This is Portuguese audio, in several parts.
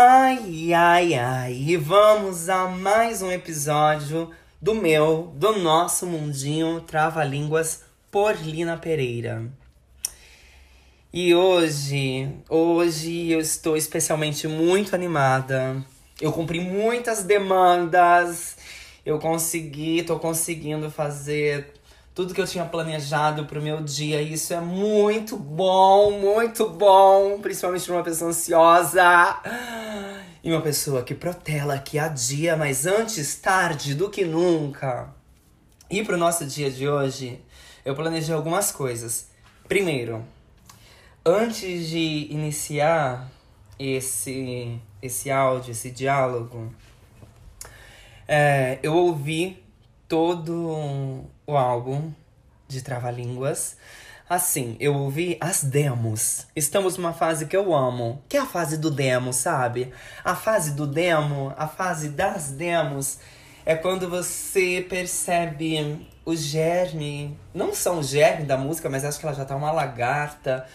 Ai, ai, ai, e vamos a mais um episódio do meu, do nosso mundinho Trava-Línguas por Lina Pereira. E hoje, hoje eu estou especialmente muito animada. Eu cumpri muitas demandas. Eu consegui, tô conseguindo fazer tudo que eu tinha planejado pro meu dia. Isso é muito bom, muito bom, principalmente para uma pessoa ansiosa. E uma pessoa que protela, que adia, mas antes tarde do que nunca. E pro nosso dia de hoje, eu planejei algumas coisas. Primeiro, antes de iniciar esse, esse áudio, esse diálogo, é, eu ouvi todo o álbum de Trava-Línguas. Assim, eu ouvi as demos. Estamos numa fase que eu amo, que é a fase do demo, sabe? A fase do demo, a fase das demos, é quando você percebe o germe, não só o germe da música, mas acho que ela já tá uma lagarta,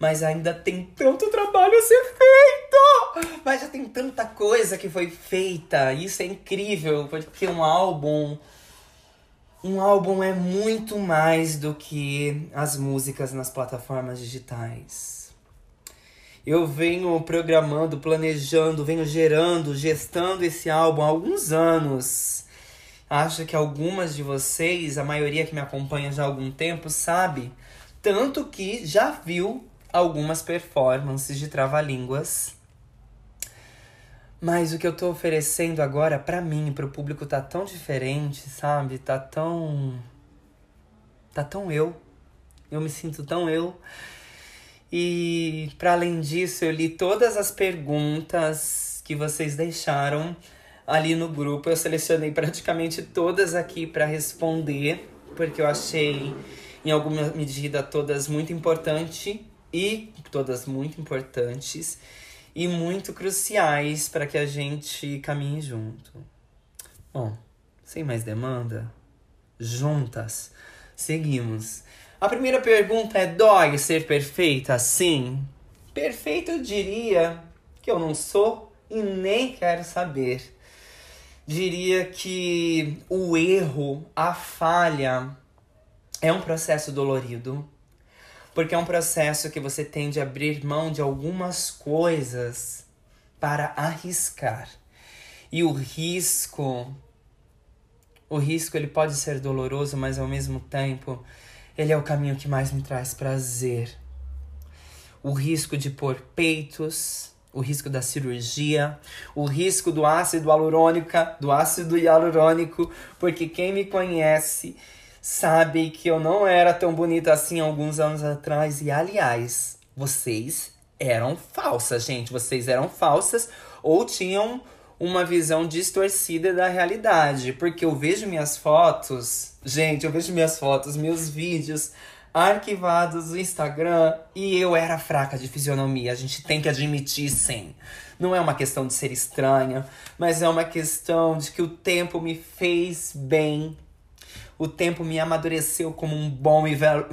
mas ainda tem tanto trabalho a ser feito! Mas já tem tanta coisa que foi feita, isso é incrível, porque um álbum um álbum é muito mais do que as músicas nas plataformas digitais. Eu venho programando, planejando, venho gerando, gestando esse álbum há alguns anos. Acho que algumas de vocês, a maioria que me acompanha já há algum tempo, sabe. Tanto que já viu algumas performances de trava-línguas mas o que eu tô oferecendo agora para mim, pro público tá tão diferente, sabe? Tá tão tá tão eu. Eu me sinto tão eu. E para além disso, eu li todas as perguntas que vocês deixaram ali no grupo. Eu selecionei praticamente todas aqui para responder, porque eu achei em alguma medida todas muito importantes e todas muito importantes e muito cruciais para que a gente caminhe junto. Bom, sem mais demanda, juntas, seguimos. A primeira pergunta é: dói ser perfeita? Sim. Perfeito eu diria que eu não sou e nem quero saber. Diria que o erro, a falha, é um processo dolorido porque é um processo que você tem de abrir mão de algumas coisas para arriscar. E o risco, o risco ele pode ser doloroso, mas ao mesmo tempo ele é o caminho que mais me traz prazer. O risco de pôr peitos, o risco da cirurgia, o risco do ácido hialurônico, do ácido hialurônico, porque quem me conhece sabe que eu não era tão bonita assim alguns anos atrás. E aliás, vocês eram falsas, gente. Vocês eram falsas ou tinham uma visão distorcida da realidade. Porque eu vejo minhas fotos, gente, eu vejo minhas fotos, meus vídeos arquivados no Instagram e eu era fraca de fisionomia. A gente tem que admitir, sim. Não é uma questão de ser estranha, mas é uma questão de que o tempo me fez bem o tempo me amadureceu como um bom e velho.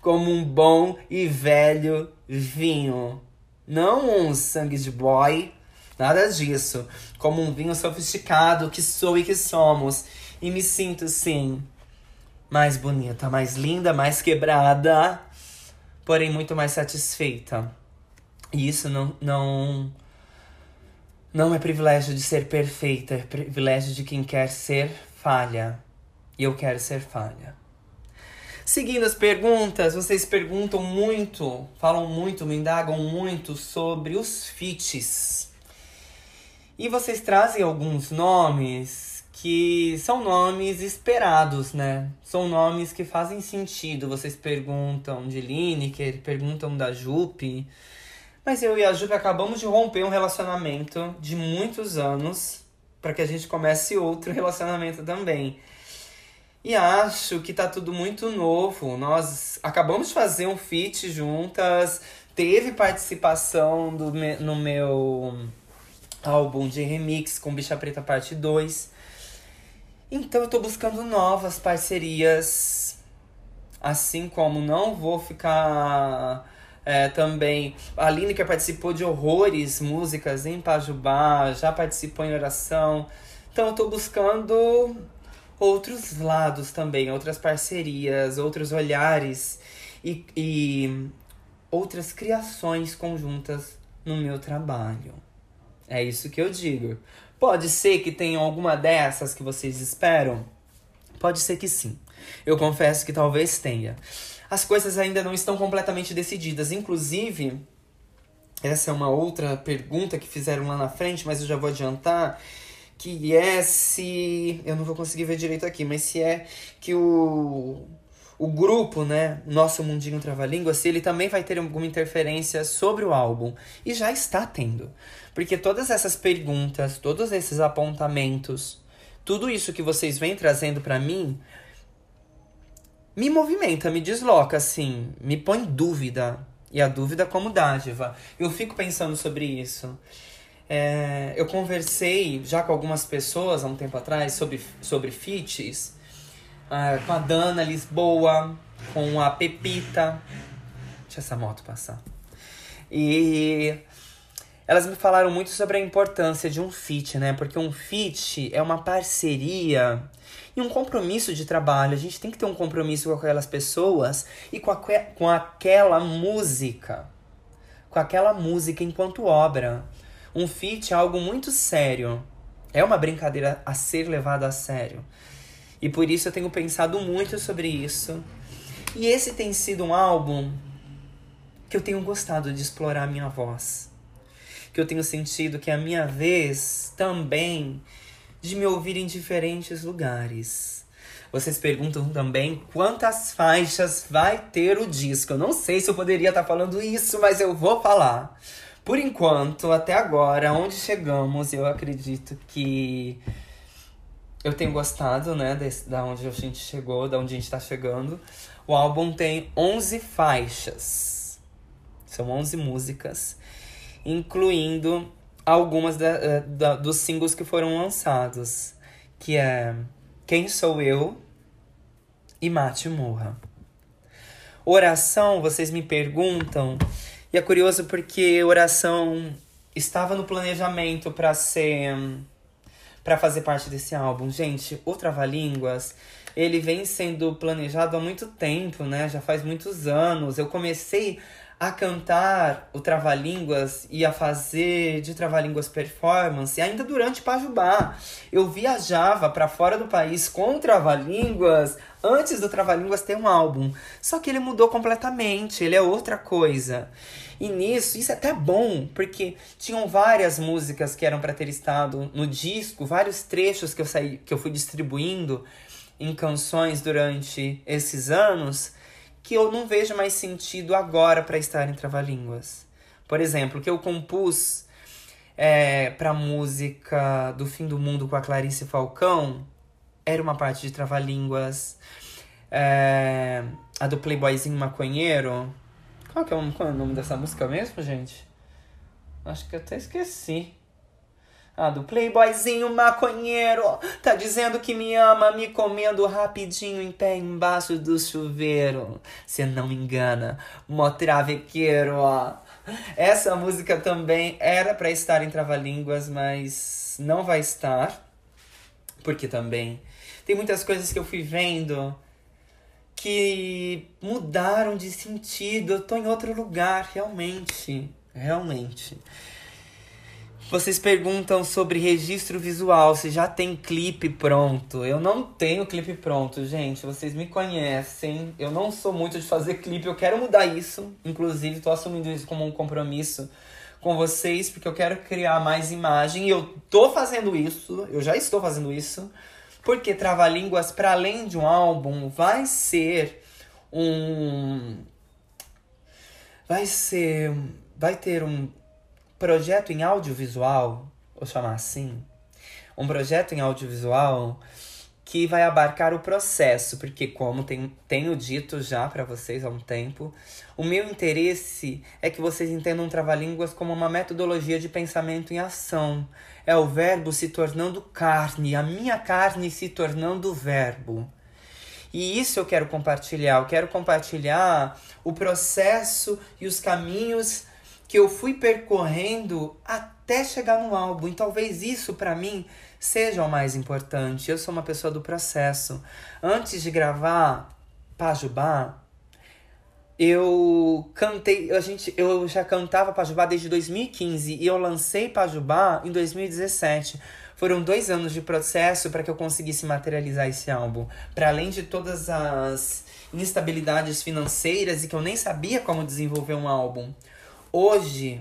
como um bom e velho vinho. Não um sangue de boy, nada disso. Como um vinho sofisticado que sou e que somos. E me sinto, sim, mais bonita, mais linda, mais quebrada, porém muito mais satisfeita. E isso não, não, não é privilégio de ser perfeita, é privilégio de quem quer ser falha. E eu quero ser falha. Seguindo as perguntas, vocês perguntam muito, falam muito, me indagam muito sobre os fits. E vocês trazem alguns nomes que são nomes esperados, né? São nomes que fazem sentido. Vocês perguntam de Lineker, perguntam da Jupe. Mas eu e a Jupe acabamos de romper um relacionamento de muitos anos para que a gente comece outro relacionamento também. E acho que tá tudo muito novo. Nós acabamos de fazer um feat juntas. Teve participação do me, no meu álbum de remix com Bicha Preta Parte 2. Então eu tô buscando novas parcerias. Assim como não vou ficar É, também a Lineker participou de horrores, músicas em Pajubá, já participou em oração. Então eu tô buscando outros lados também, outras parcerias, outros olhares e, e outras criações conjuntas no meu trabalho. É isso que eu digo. Pode ser que tenha alguma dessas que vocês esperam? Pode ser que sim. Eu confesso que talvez tenha. As coisas ainda não estão completamente decididas. Inclusive, essa é uma outra pergunta que fizeram lá na frente, mas eu já vou adiantar. Que é se. Eu não vou conseguir ver direito aqui, mas se é que o o grupo, né, Nosso Mundinho Trava-Língua, se ele também vai ter alguma interferência sobre o álbum. E já está tendo. Porque todas essas perguntas, todos esses apontamentos, tudo isso que vocês vêm trazendo para mim, me movimenta, me desloca, assim, me põe dúvida. E a dúvida como dádiva. Eu fico pensando sobre isso. É, eu conversei já com algumas pessoas há um tempo atrás sobre, sobre feats ah, com a Dana Lisboa, com a Pepita. Deixa essa moto passar. E elas me falaram muito sobre a importância de um fit, né? Porque um fit é uma parceria e um compromisso de trabalho. A gente tem que ter um compromisso com aquelas pessoas e com, a, com aquela música. Com aquela música enquanto obra. Um fit é algo muito sério. É uma brincadeira a ser levada a sério. E por isso eu tenho pensado muito sobre isso. E esse tem sido um álbum que eu tenho gostado de explorar a minha voz. Que eu tenho sentido que é a minha vez também de me ouvir em diferentes lugares. Vocês perguntam também quantas faixas vai ter o disco. Eu não sei se eu poderia estar falando isso, mas eu vou falar. Por enquanto, até agora, onde chegamos, eu acredito que eu tenho gostado, né, desse, da onde a gente chegou, da onde a gente tá chegando. O álbum tem 11 faixas. São 11 músicas, incluindo algumas da, eh, da, dos singles que foram lançados, que é Quem Sou Eu e Mate Morra. Oração, vocês me perguntam, e é curioso porque oração estava no planejamento para ser para fazer parte desse álbum. Gente, o Trava-Línguas, ele vem sendo planejado há muito tempo, né? Já faz muitos anos. Eu comecei a cantar o Trava-Línguas e a fazer de Trava-Línguas performance ainda durante Pajubá. Eu viajava para fora do país com Trava-Línguas antes do Trava-Línguas ter um álbum. Só que ele mudou completamente, ele é outra coisa. E nisso, isso é até bom, porque tinham várias músicas que eram para ter estado no disco, vários trechos que eu saí, que eu fui distribuindo em canções durante esses anos, que eu não vejo mais sentido agora para estar em Trava-Línguas. Por exemplo, que eu compus é, para música do Fim do Mundo com a Clarice Falcão, era uma parte de Trava-Línguas. É, a do Playboyzinho Maconheiro, qual que é o, qual é o nome dessa música mesmo, gente? Acho que até esqueci. Ah, do Playboyzinho maconheiro, tá dizendo que me ama, me comendo rapidinho em pé embaixo do chuveiro. Cê não me engana, mó travequeiro, ó. Essa música também era para estar em Trava-Línguas, mas não vai estar. Porque também tem muitas coisas que eu fui vendo que mudaram de sentido. Eu tô em outro lugar, realmente. Realmente. Vocês perguntam sobre registro visual, se já tem clipe pronto. Eu não tenho clipe pronto, gente. Vocês me conhecem. Eu não sou muito de fazer clipe, eu quero mudar isso. Inclusive, tô assumindo isso como um compromisso com vocês, porque eu quero criar mais imagem. E eu tô fazendo isso, eu já estou fazendo isso. Porque Trava-Línguas, para além de um álbum, vai ser um. Vai ser. Vai ter um projeto em audiovisual, vou chamar assim. Um projeto em audiovisual que vai abarcar o processo, porque como tem, tenho dito já para vocês há um tempo, o meu interesse é que vocês entendam trava-línguas como uma metodologia de pensamento em ação. É o verbo se tornando carne, a minha carne se tornando verbo. E isso eu quero compartilhar. Eu quero compartilhar o processo e os caminhos que eu fui percorrendo até chegar no álbum. E talvez isso para mim seja o mais importante. Eu sou uma pessoa do processo. Antes de gravar Pajubá, eu cantei, a gente, eu já cantava Pajubá desde 2015 e eu lancei Pajubá em 2017. Foram dois anos de processo para que eu conseguisse materializar esse álbum. Para além de todas as instabilidades financeiras e que eu nem sabia como desenvolver um álbum. Hoje,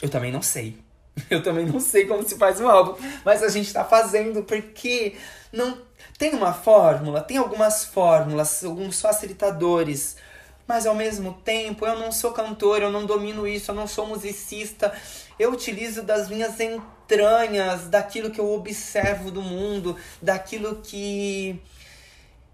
eu também não sei. Eu também não sei como se faz um álbum, mas a gente está fazendo porque não tem uma fórmula, tem algumas fórmulas, alguns facilitadores, mas ao mesmo tempo eu não sou cantor, eu não domino isso, eu não sou musicista. Eu utilizo das minhas entranhas, daquilo que eu observo do mundo, daquilo que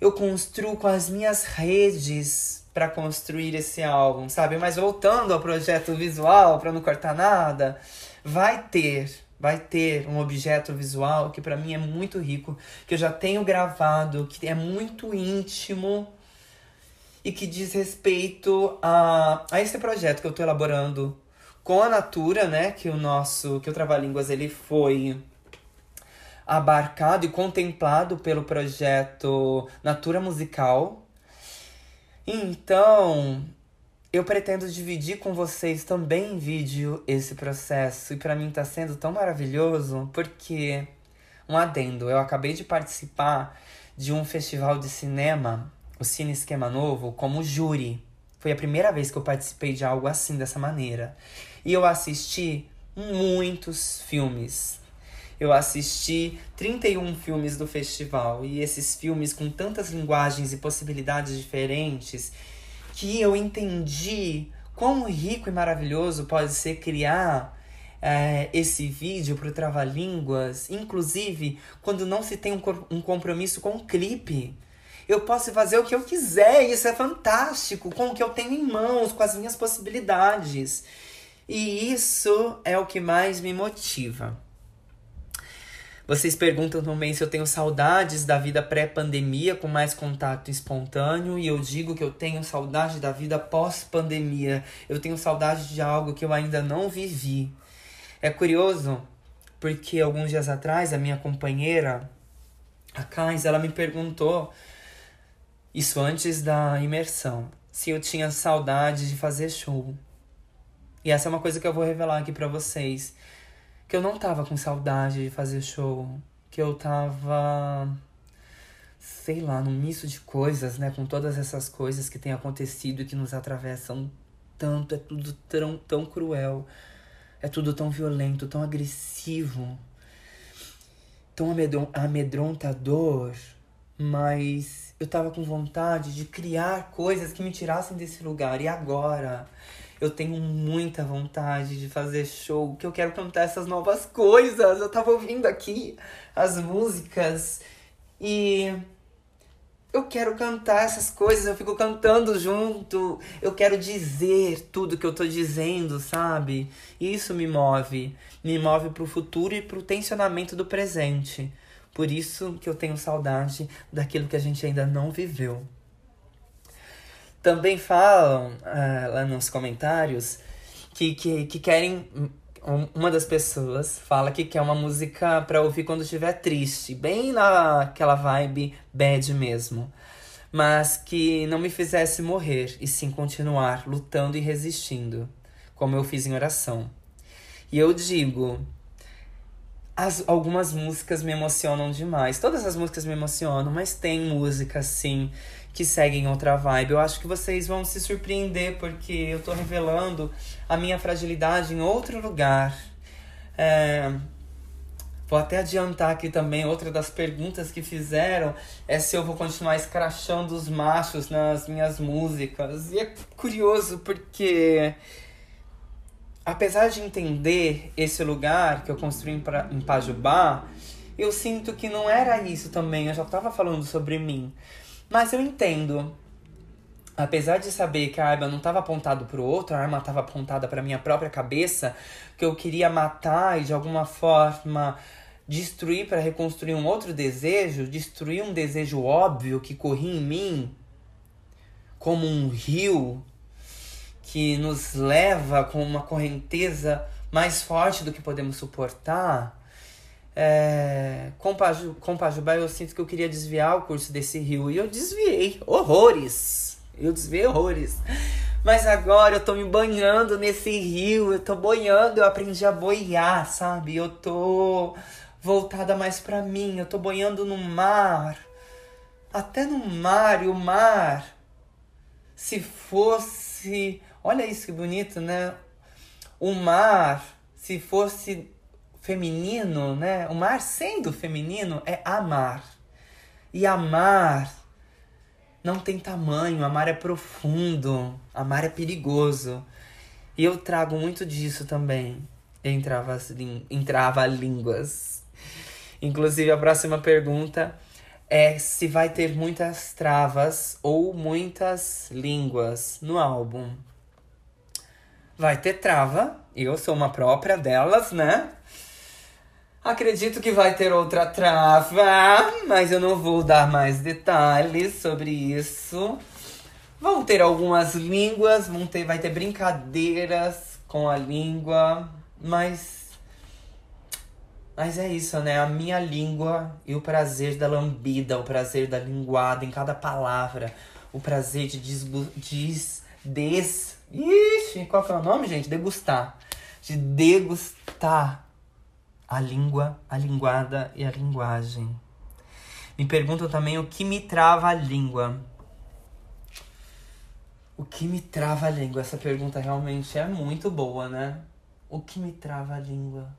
eu construo com as minhas redes para construir esse álbum, sabe? Mas voltando ao projeto visual, para não cortar nada, vai ter, vai ter um objeto visual que para mim é muito rico, que eu já tenho gravado, que é muito íntimo e que diz respeito a, a esse projeto que eu estou elaborando com a Natura, né? Que o nosso, que o Trava-Línguas ele foi abarcado e contemplado pelo projeto Natura Musical, então, eu pretendo dividir com vocês também em vídeo esse processo. E para mim tá sendo tão maravilhoso porque um adendo, eu acabei de participar de um festival de cinema, o Cine Esquema Novo, como júri. Foi a primeira vez que eu participei de algo assim dessa maneira. E eu assisti muitos filmes. Eu assisti 31 filmes do festival e esses filmes com tantas linguagens e possibilidades diferentes que eu entendi quão rico e maravilhoso pode ser criar é, esse vídeo para o Trava-Línguas, inclusive quando não se tem um, um compromisso com o clipe. Eu posso fazer o que eu quiser, isso é fantástico, com o que eu tenho em mãos, com as minhas possibilidades. E isso é o que mais me motiva. Vocês perguntam também se eu tenho saudades da vida pré-pandemia com mais contato espontâneo e eu digo que eu tenho saudade da vida pós-pandemia. Eu tenho saudade de algo que eu ainda não vivi. É curioso porque alguns dias atrás a minha companheira, a Kais, ela me perguntou isso antes da imersão, se eu tinha saudade de fazer show. E essa é uma coisa que eu vou revelar aqui para vocês que eu não tava com saudade de fazer show, que eu tava sei lá, num misto de coisas, né, com todas essas coisas que têm acontecido e que nos atravessam tanto, é tudo tão, tão cruel. É tudo tão violento, tão agressivo, tão amedrontador, mas eu tava com vontade de criar coisas que me tirassem desse lugar. E agora? Eu tenho muita vontade de fazer show, que eu quero cantar essas novas coisas. Eu tava ouvindo aqui as músicas e eu quero cantar essas coisas, eu fico cantando junto, eu quero dizer tudo que eu tô dizendo, sabe? Isso me move, me move pro futuro e pro tensionamento do presente. Por isso que eu tenho saudade daquilo que a gente ainda não viveu. Também falam uh, lá nos comentários que, que, que querem. Uma das pessoas fala que quer uma música para ouvir quando estiver triste, bem naquela vibe bad mesmo. Mas que não me fizesse morrer, e sim continuar lutando e resistindo, como eu fiz em oração. E eu digo, as, algumas músicas me emocionam demais. Todas as músicas me emocionam, mas tem música assim que seguem outra vibe. Eu acho que vocês vão se surpreender porque eu tô revelando a minha fragilidade em outro lugar. É... Vou até adiantar aqui também, outra das perguntas que fizeram é se eu vou continuar escrachando os machos nas minhas músicas. E é curioso porque, apesar de entender esse lugar que eu construí em Pajubá, eu sinto que não era isso também. Eu já estava falando sobre mim. Mas eu entendo. Apesar de saber que a arma não estava apontada para o outro, a arma estava apontada para minha própria cabeça, que eu queria matar e de alguma forma destruir para reconstruir um outro desejo, destruir um desejo óbvio que corria em mim, como um rio que nos leva com uma correnteza mais forte do que podemos suportar. É, com, Paju, com Pajubá eu sinto que eu queria desviar o curso desse rio e eu desviei horrores. Eu desviei horrores. Mas agora eu tô me banhando nesse rio, eu tô boiando, eu aprendi a boiar, sabe? Eu tô voltada mais para mim, eu tô boiando no mar. Até no mar, e o mar, se fosse. Olha isso que bonito, né? O mar, se fosse feminino, né? O mar sendo feminino é amar. E amar não tem tamanho, amar é profundo, amar é perigoso. E eu trago muito disso também em trava-línguas. Inclusive, a próxima pergunta é se vai ter muitas travas ou muitas línguas no álbum. Vai ter trava, eu sou uma própria delas, né? Acredito que vai ter outra trava, mas eu não vou dar mais detalhes sobre isso. Vão ter algumas línguas, vão ter, vai ter brincadeiras com a língua, mas. Mas é isso, né? A minha língua e o prazer da lambida, o prazer da linguada em cada palavra, o prazer de desgu, des, des. Ixi, qual que é o nome, gente? Degustar. De degustar a língua, a linguada e a linguagem. Me perguntam também o que me trava a língua. O que me trava a língua? Essa pergunta realmente é muito boa, né? O que me trava a língua?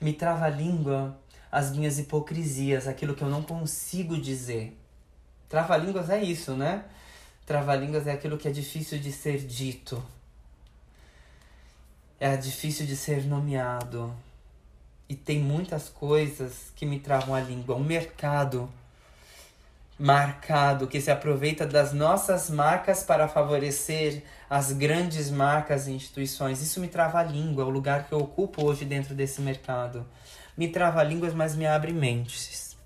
Me trava a língua as minhas hipocrisias, aquilo que eu não consigo dizer. Trava-línguas é isso, né? Trava-línguas é aquilo que é difícil de ser dito. É difícil de ser nomeado e tem muitas coisas que me travam a língua. Um mercado marcado que se aproveita das nossas marcas para favorecer as grandes marcas e instituições. Isso me trava a língua, o lugar que eu ocupo hoje dentro desse mercado. Me trava línguas, mas me abre mentes.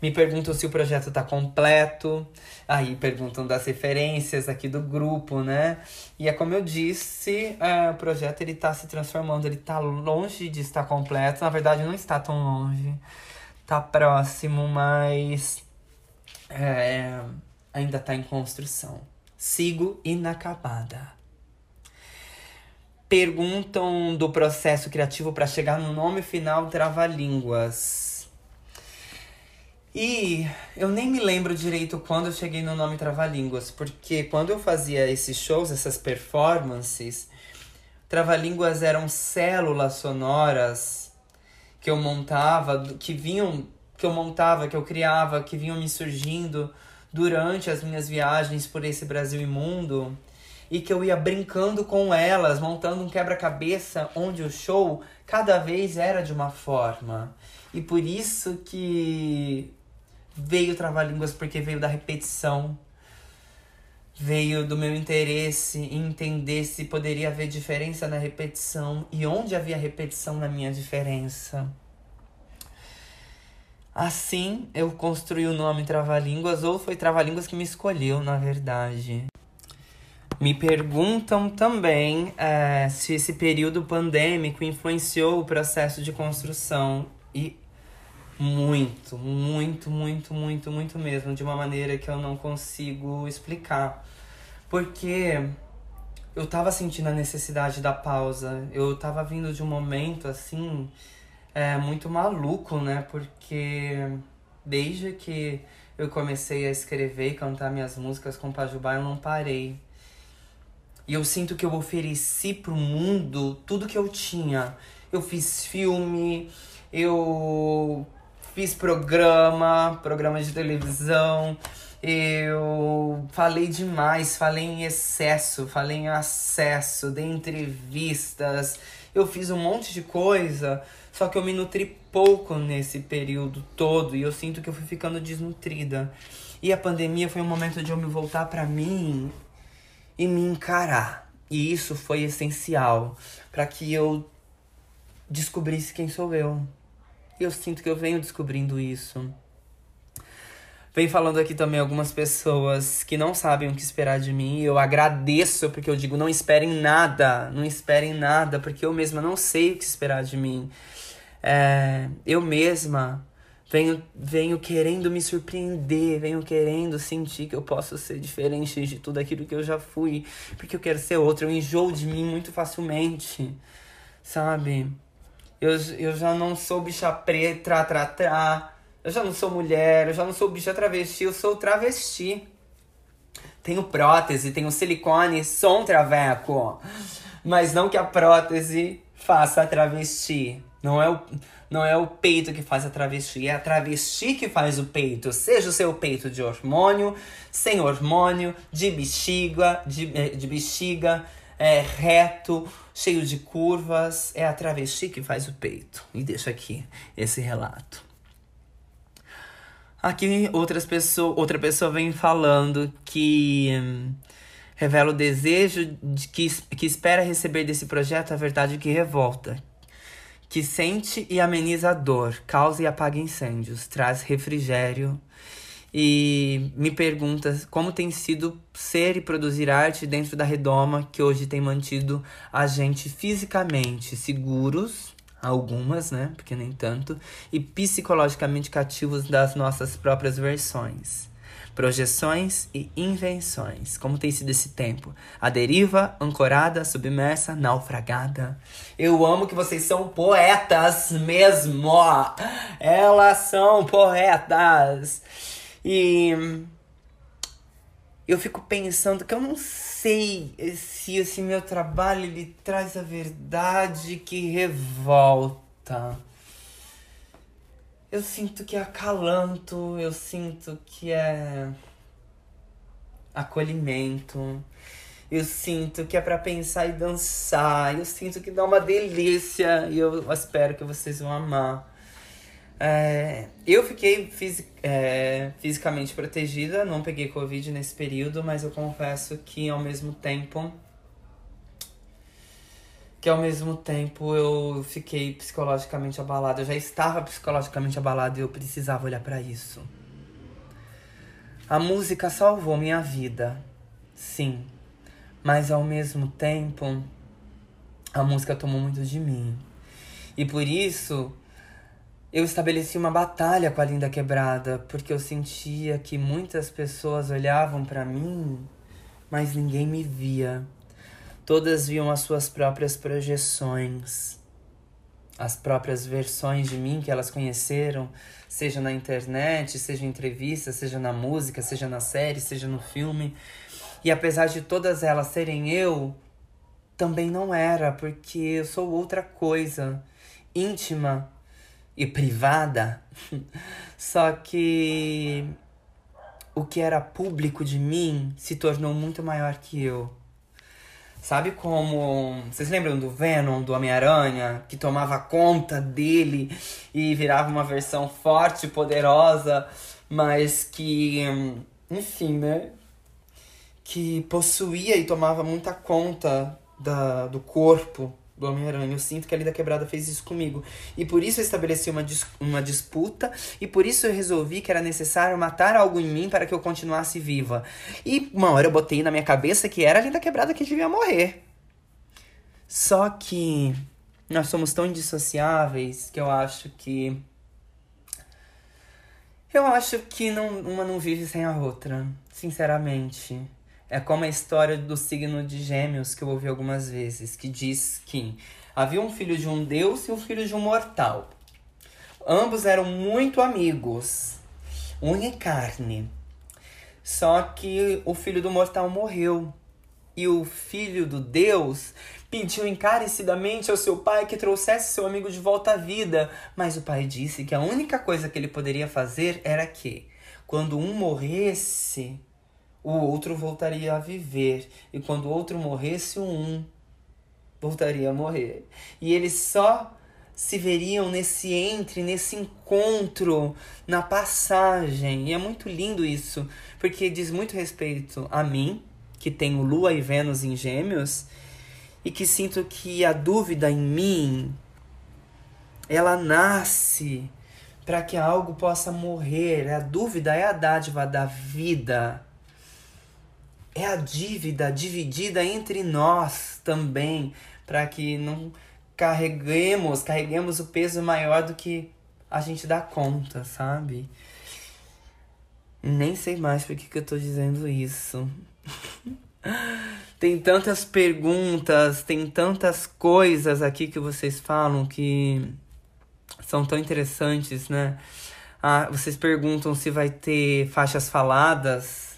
Me perguntam se o projeto está completo. Aí perguntam das referências aqui do grupo, né? E é como eu disse, é, o projeto ele está se transformando, ele está longe de estar completo. Na verdade, não está tão longe. Está próximo, mas é, ainda está em construção. Sigo inacabada. Perguntam do processo criativo para chegar no nome final trava-línguas. E eu nem me lembro direito quando eu cheguei no nome Trava-Línguas, porque quando eu fazia esses shows, essas performances, Trava-Línguas eram células sonoras que eu montava, que vinham, que eu montava, que eu criava, que vinham me surgindo durante as minhas viagens por esse Brasil imundo e que eu ia brincando com elas, montando um quebra-cabeça onde o show cada vez era de uma forma. E por isso que veio travar línguas porque veio da repetição. Veio do meu interesse em entender se poderia haver diferença na repetição e onde havia repetição na minha diferença. Assim, eu construí o nome Trava-Línguas, ou foi Trava-Línguas que me escolheu, na verdade. Me perguntam também é, se esse período pandêmico influenciou o processo de construção. E muito, muito, muito, muito, muito mesmo, de uma maneira que eu não consigo explicar. Porque eu tava sentindo a necessidade da pausa. Eu tava vindo de um momento assim, é, muito maluco, né? Porque desde que eu comecei a escrever e cantar minhas músicas com Pajubá, eu não parei. E eu sinto que eu ofereci pro mundo tudo que eu tinha. Eu fiz filme, eu fiz programa, programa de televisão. Eu falei demais, falei em excesso, falei em acesso, dei entrevistas. Eu fiz um monte de coisa, só que eu me nutri pouco nesse período todo e eu sinto que eu fui ficando desnutrida. E a pandemia foi um momento de eu me voltar para mim e me encarar. E isso foi essencial para que eu descobrisse quem sou eu Eu sinto que eu venho descobrindo isso. Vem falando aqui também algumas pessoas que não sabem o que esperar de mim. Eu agradeço, porque eu digo, não esperem nada, não esperem nada, porque eu mesma não sei o que esperar de mim. É, eu mesma venho, venho querendo me surpreender, venho querendo sentir que eu posso ser diferente de tudo aquilo que eu já fui, porque eu quero ser outra. Eu enjoo de mim muito facilmente, sabe? Eu, eu já não sou bicha preta, tra, tra. Eu já não sou mulher, eu já não sou bicha travesti, eu sou travesti. Tenho prótese, tenho silicone, sou um traveco. Mas não que a prótese faça a travesti. Não é o, não é o peito que faz a travesti, é a travesti que faz o peito. Seja o seu peito de hormônio, sem hormônio, de bexiga, de, eh, de bexiga, é, reto, cheio de curvas. É a travesti que faz o peito. E deixa aqui esse relato. Aqui outras pessoas, outra pessoa vem falando que hum, revela o desejo de que, que espera receber desse projeto a verdade que revolta, que sente e ameniza a dor, causa e apaga incêndios, traz refrigério e me pergunta como tem sido ser e produzir arte dentro da redoma que hoje tem mantido a gente fisicamente seguros algumas, né? Porque nem tanto, e psicologicamente cativos das nossas próprias versões. Projeções e invenções. Como tem sido esse tempo? A deriva, ancorada, submersa, naufragada. Eu amo que vocês são poetas mesmo. Elas são poetas. E eu fico pensando que eu não sei se esse meu trabalho ele traz a verdade que revolta. Eu sinto que é acalanto, eu sinto que é acolhimento. Eu sinto que é para pensar e dançar. Eu sinto que dá uma delícia e eu espero que vocês vão amar. É, eu fiquei fisi é, fisicamente protegida, não peguei Covid nesse período, mas eu confesso que ao mesmo tempo. Que ao mesmo tempo eu fiquei psicologicamente abalada. Eu já estava psicologicamente abalada e eu precisava olhar para isso. A música salvou minha vida, sim. Mas ao mesmo tempo, a música tomou muito de mim. E por isso eu estabeleci uma batalha com a Linda Quebrada, porque eu sentia que muitas pessoas olhavam para mim, mas ninguém me via. Todas viam as suas próprias projeções, as próprias versões de mim que elas conheceram, seja na internet, seja em entrevista, seja na música, seja na série, seja no filme. E apesar de todas elas serem eu, também não era, porque eu sou outra coisa, íntima, e privada. Só que o que era público de mim se tornou muito maior que eu. Sabe como. Vocês lembram do Venom, do Homem-Aranha, que tomava conta dele e virava uma versão forte, poderosa, mas que. Enfim, né? Que possuía e tomava muita conta da, do corpo do Homem-Aranha. Eu sinto que a Lida Quebrada fez isso comigo. E por isso eu estabeleci uma, dis uma disputa, e por isso eu resolvi que era necessário matar algo em mim para que eu continuasse viva. E uma hora eu botei na minha cabeça que era a Lida Quebrada que devia morrer. Só que nós somos tão indissociáveis que eu acho que. Eu acho que não, uma não vive sem a outra, sinceramente. É como a história do signo de Gêmeos que eu ouvi algumas vezes, que diz que havia um filho de um deus e um filho de um mortal. Ambos eram muito amigos, unha e carne. Só que o filho do mortal morreu. E o filho do Deus pediu encarecidamente ao seu pai que trouxesse seu amigo de volta à vida. Mas o pai disse que a única coisa que ele poderia fazer era que, quando um morresse, o outro voltaria a viver. E quando o outro morresse, um voltaria a morrer. E eles só se veriam nesse entre, nesse encontro, na passagem. E é muito lindo isso, porque diz muito respeito a mim, que tenho Lua e Vênus em Gêmeos, e que sinto que a dúvida em mim ela nasce para que algo possa morrer. A dúvida é a dádiva da vida. É a dívida dividida entre nós também, para que não carreguemos, carreguemos o peso maior do que a gente dá conta, sabe? Nem sei mais por que, que eu tô dizendo isso. tem tantas perguntas, tem tantas coisas aqui que vocês falam que são tão interessantes, né? Ah, vocês perguntam se vai ter faixas faladas,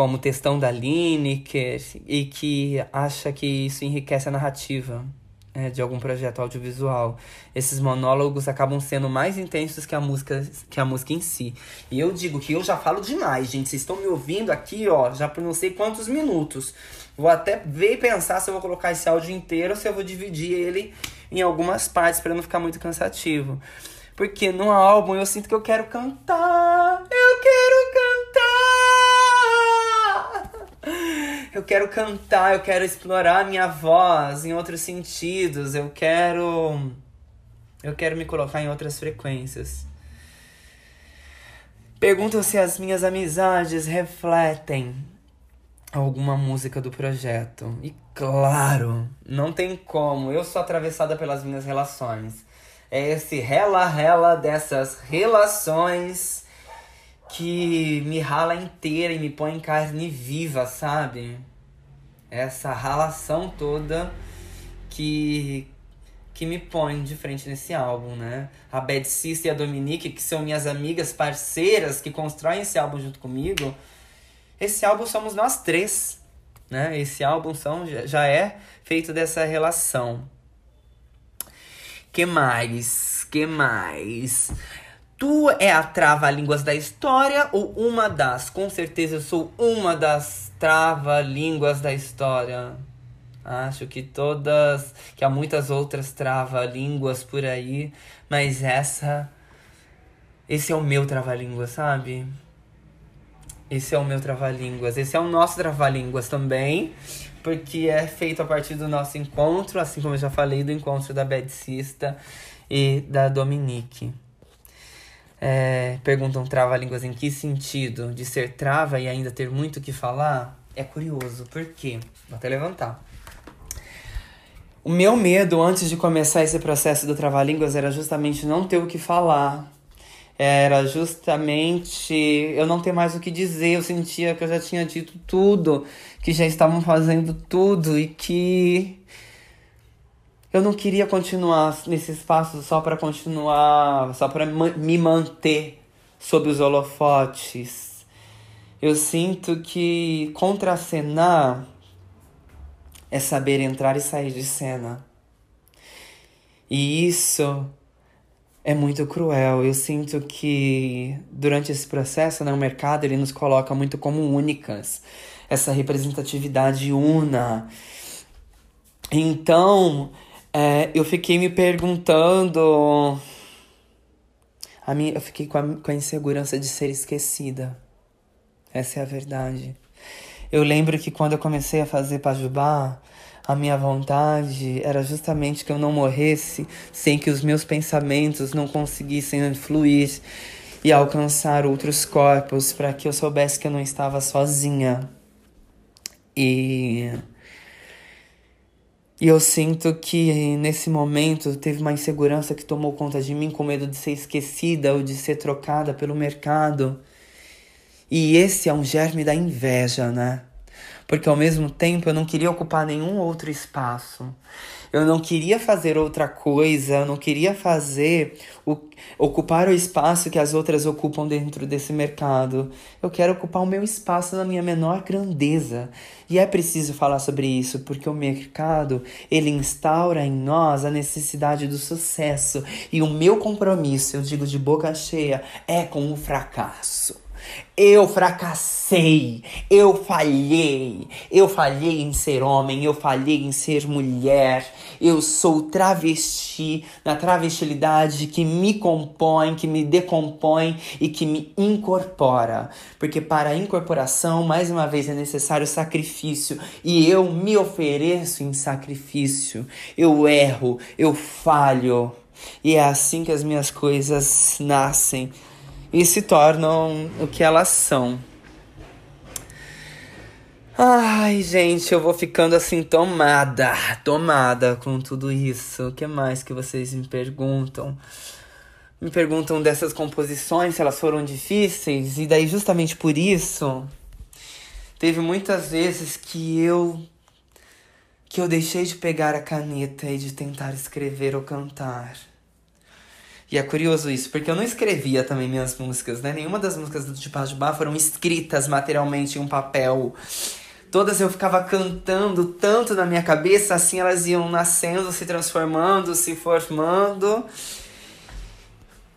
como o textão da Lineker, e que acha que isso enriquece a narrativa é, de algum projeto audiovisual. Esses monólogos acabam sendo mais intensos que a música que a música em si. E eu digo que eu já falo demais, gente. Vocês estão me ouvindo aqui, ó, já por não sei quantos minutos. Vou até ver e pensar se eu vou colocar esse áudio inteiro ou se eu vou dividir ele em algumas partes para não ficar muito cansativo. Porque no álbum eu sinto que eu quero cantar. Eu quero cantar, eu quero explorar minha voz em outros sentidos. Eu quero eu quero me colocar em outras frequências. Perguntam se as minhas amizades refletem alguma música do projeto. E claro, não tem como. Eu sou atravessada pelas minhas relações. É esse rela-rela dessas relações que me rala inteira e me põe em carne viva, sabe? Essa ralação toda que que me põe de frente nesse álbum, né? A Bad Sister e a Dominique, que são minhas amigas parceiras que constroem esse álbum junto comigo, esse álbum somos nós três, né? Esse álbum são, já é feito dessa relação. Que mais? Que mais? Tu é a trava-línguas da história ou uma das? Com certeza eu sou uma das trava-línguas da história. Acho que todas, que há muitas outras trava-línguas por aí, mas essa esse é o meu trava-língua, sabe? Esse é o meu trava-línguas. Esse é o nosso trava-línguas também, porque é feito a partir do nosso encontro, assim como eu já falei, do encontro da Bedcista e da Dominique. É, perguntam trava-línguas em que sentido? De ser trava e ainda ter muito o que falar? É curioso, por quê? Vou até levantar. O meu medo antes de começar esse processo do trava-línguas era justamente não ter o que falar era justamente eu não ter mais o que dizer. Eu sentia que eu já tinha dito tudo, que já estavam fazendo tudo e que eu não queria continuar nesse espaço só para continuar, só para me manter sob os holofotes. Eu sinto que contracenar é saber entrar e sair de cena. E isso é muito cruel. Eu sinto que durante esse processo, né, o mercado ele nos coloca muito como únicas, essa representatividade una. Então, é, eu fiquei me perguntando. A minha, eu fiquei com a, com a insegurança de ser esquecida. Essa é a verdade. Eu lembro que quando eu comecei a fazer Pajubá, a minha vontade era justamente que eu não morresse sem que os meus pensamentos não conseguissem fluir e alcançar outros corpos para que eu soubesse que eu não estava sozinha. E e eu sinto que nesse momento teve uma insegurança que tomou conta de mim, com medo de ser esquecida ou de ser trocada pelo mercado. E esse é um germe da inveja, né? porque ao mesmo tempo eu não queria ocupar nenhum outro espaço. Eu não queria fazer outra coisa, eu não queria fazer o, ocupar o espaço que as outras ocupam dentro desse mercado. Eu quero ocupar o meu espaço na minha menor grandeza. E é preciso falar sobre isso, porque o mercado, ele instaura em nós a necessidade do sucesso. E o meu compromisso, eu digo de boca cheia, é com o fracasso. Eu fracassei, eu falhei, eu falhei em ser homem, eu falhei em ser mulher, eu sou travesti, na travestilidade que me compõe, que me decompõe e que me incorpora. Porque para a incorporação, mais uma vez, é necessário sacrifício. E eu me ofereço em sacrifício. Eu erro, eu falho, E é assim que as minhas coisas nascem e se tornam o que elas são. Ai, gente, eu vou ficando assim tomada, tomada com tudo isso. O que mais que vocês me perguntam? Me perguntam dessas composições, se elas foram difíceis, e daí justamente por isso, teve muitas vezes que eu que eu deixei de pegar a caneta e de tentar escrever ou cantar. E é curioso isso, porque eu não escrevia também minhas músicas, né? Nenhuma das músicas do Tipo de Bar foram escritas materialmente em um papel. Todas eu ficava cantando tanto na minha cabeça, assim elas iam nascendo, se transformando, se formando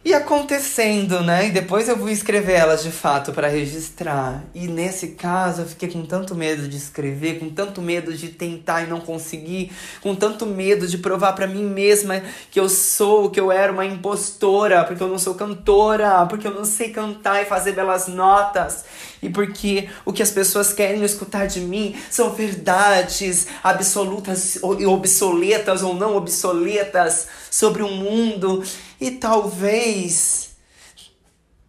e acontecendo, né? E depois eu vou escrever elas de fato para registrar. E nesse caso eu fiquei com tanto medo de escrever, com tanto medo de tentar e não conseguir, com tanto medo de provar para mim mesma que eu sou, que eu era uma impostora, porque eu não sou cantora, porque eu não sei cantar e fazer belas notas. E porque o que as pessoas querem escutar de mim são verdades absolutas e obsoletas ou não obsoletas sobre o mundo e talvez.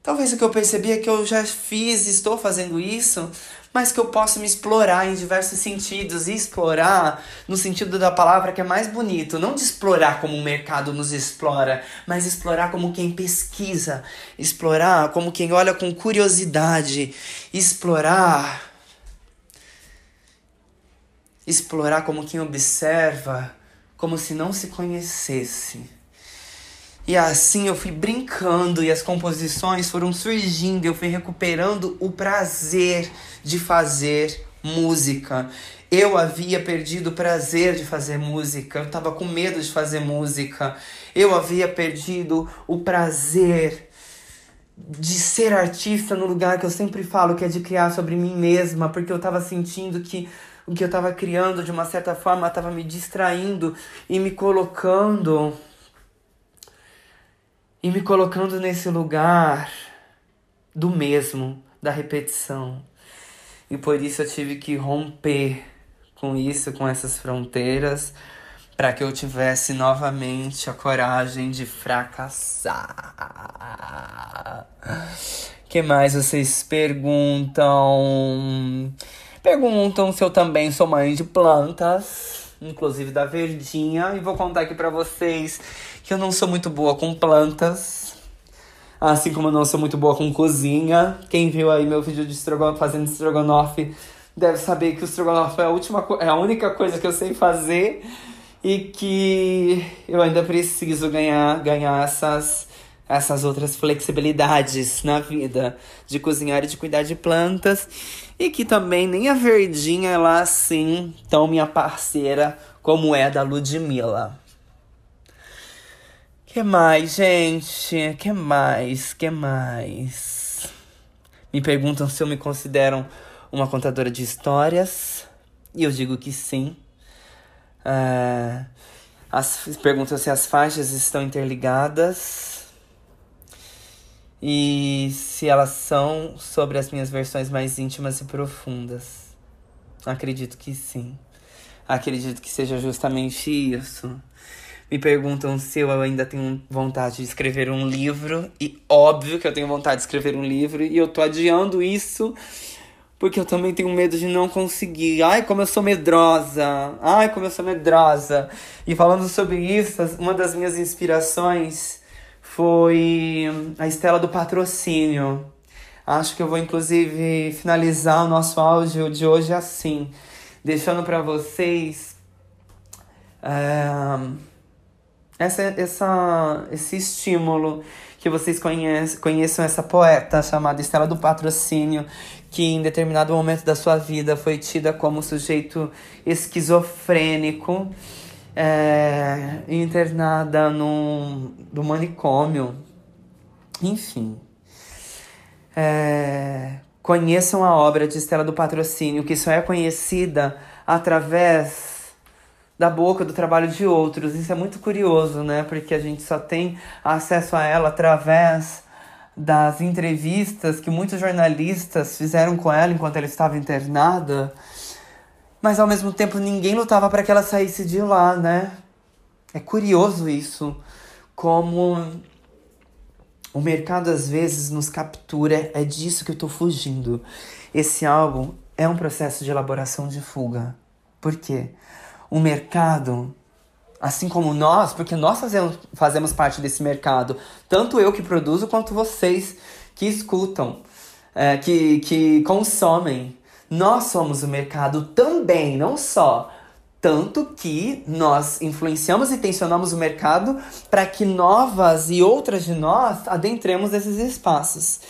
Talvez o que eu percebi é que eu já fiz, estou fazendo isso, mas que eu posso me explorar em diversos sentidos. E explorar no sentido da palavra que é mais bonito. Não de explorar como o mercado nos explora, mas explorar como quem pesquisa. Explorar como quem olha com curiosidade. Explorar. Explorar como quem observa, como se não se conhecesse. E assim eu fui brincando e as composições foram surgindo, eu fui recuperando o prazer de fazer música. Eu havia perdido o prazer de fazer música, eu estava com medo de fazer música. Eu havia perdido o prazer de ser artista no lugar que eu sempre falo, que é de criar sobre mim mesma, porque eu estava sentindo que o que eu estava criando de uma certa forma estava me distraindo e me colocando e me colocando nesse lugar do mesmo, da repetição. E por isso eu tive que romper com isso, com essas fronteiras, para que eu tivesse novamente a coragem de fracassar. que mais vocês perguntam? Perguntam se eu também sou mãe de plantas, inclusive da Verdinha, e vou contar aqui para vocês que eu não sou muito boa com plantas. Assim como eu não sou muito boa com cozinha. Quem viu aí meu vídeo de estrogonofe, fazendo estrogonofe deve saber que o estrogonofe é a, última, é a única coisa que eu sei fazer e que eu ainda preciso ganhar, ganhar essas, essas outras flexibilidades na vida de cozinhar e de cuidar de plantas. E que também nem a verdinha é lá assim, tão minha parceira como é da Ludmilla. Que mais, gente? Que mais? Que mais? Me perguntam se eu me considero uma contadora de histórias. E eu digo que sim. É, as, perguntam se as faixas estão interligadas. E se elas são sobre as minhas versões mais íntimas e profundas. Acredito que sim. Acredito que seja justamente isso me perguntam se eu ainda tenho vontade de escrever um livro. E óbvio que eu tenho vontade de escrever um livro. E eu tô adiando isso porque eu também tenho medo de não conseguir. Ai, como eu sou medrosa. Ai, como eu sou medrosa. E falando sobre isso, uma das minhas inspirações foi a Estela do Patrocínio. Acho que eu vou inclusive finalizar o nosso áudio de hoje assim, deixando para vocês. É essa, essa, esse estímulo que vocês conheçam essa poeta chamada Estela do Patrocínio, que em determinado momento da sua vida foi tida como sujeito esquizofrênico, é, internada no, no manicômio. Enfim. É, conheçam a obra de Estela do Patrocínio, que só é conhecida através da boca do trabalho de outros. Isso é muito curioso, né? Porque a gente só tem acesso a ela através das entrevistas que muitos jornalistas fizeram com ela enquanto ela estava internada. Mas ao mesmo tempo ninguém lutava para que ela saísse de lá, né? É curioso isso. como o mercado às vezes nos captura, é disso que eu tô fugindo. Esse álbum é um processo de elaboração de fuga. Por quê? O mercado, assim como nós, porque nós fazemos, fazemos parte desse mercado, tanto eu que produzo quanto vocês que escutam, é, que, que consomem. Nós somos o mercado também, não só. Tanto que nós influenciamos e tensionamos o mercado para que novas e outras de nós adentremos esses espaços.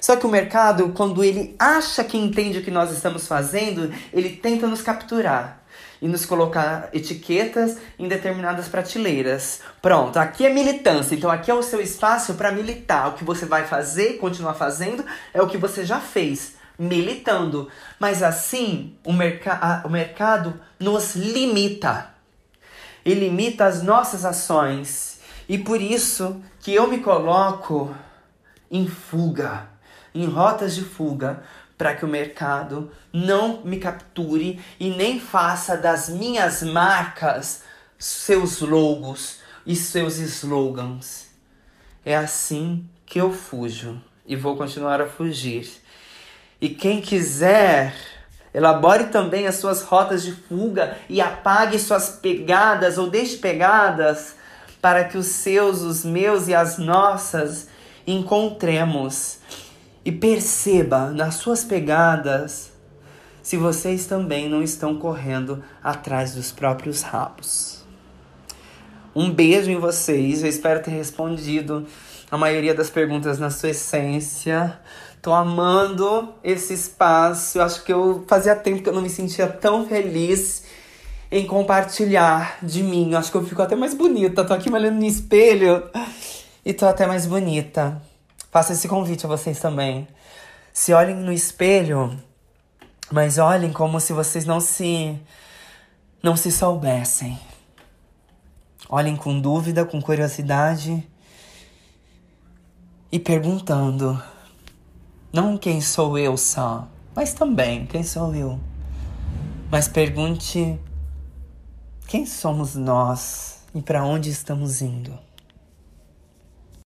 Só que o mercado, quando ele acha que entende o que nós estamos fazendo, ele tenta nos capturar e nos colocar etiquetas em determinadas prateleiras. Pronto, aqui é militância, então aqui é o seu espaço para militar. O que você vai fazer e continuar fazendo é o que você já fez, militando. Mas assim, o, merca o mercado nos limita. E limita as nossas ações. E por isso que eu me coloco em fuga em rotas de fuga para que o mercado não me capture e nem faça das minhas marcas seus logos e seus slogans. É assim que eu fujo e vou continuar a fugir. E quem quiser, elabore também as suas rotas de fuga e apague suas pegadas ou deixe pegadas para que os seus, os meus e as nossas encontremos e perceba nas suas pegadas se vocês também não estão correndo atrás dos próprios rabos. Um beijo em vocês, eu espero ter respondido a maioria das perguntas na sua essência. Tô amando esse espaço. Acho que eu fazia tempo que eu não me sentia tão feliz em compartilhar de mim. Acho que eu fico até mais bonita. Tô aqui olhando no espelho e tô até mais bonita. Faço esse convite a vocês também. Se olhem no espelho, mas olhem como se vocês não se não se soubessem. Olhem com dúvida, com curiosidade e perguntando: não quem sou eu só, mas também quem sou eu. Mas pergunte quem somos nós e para onde estamos indo.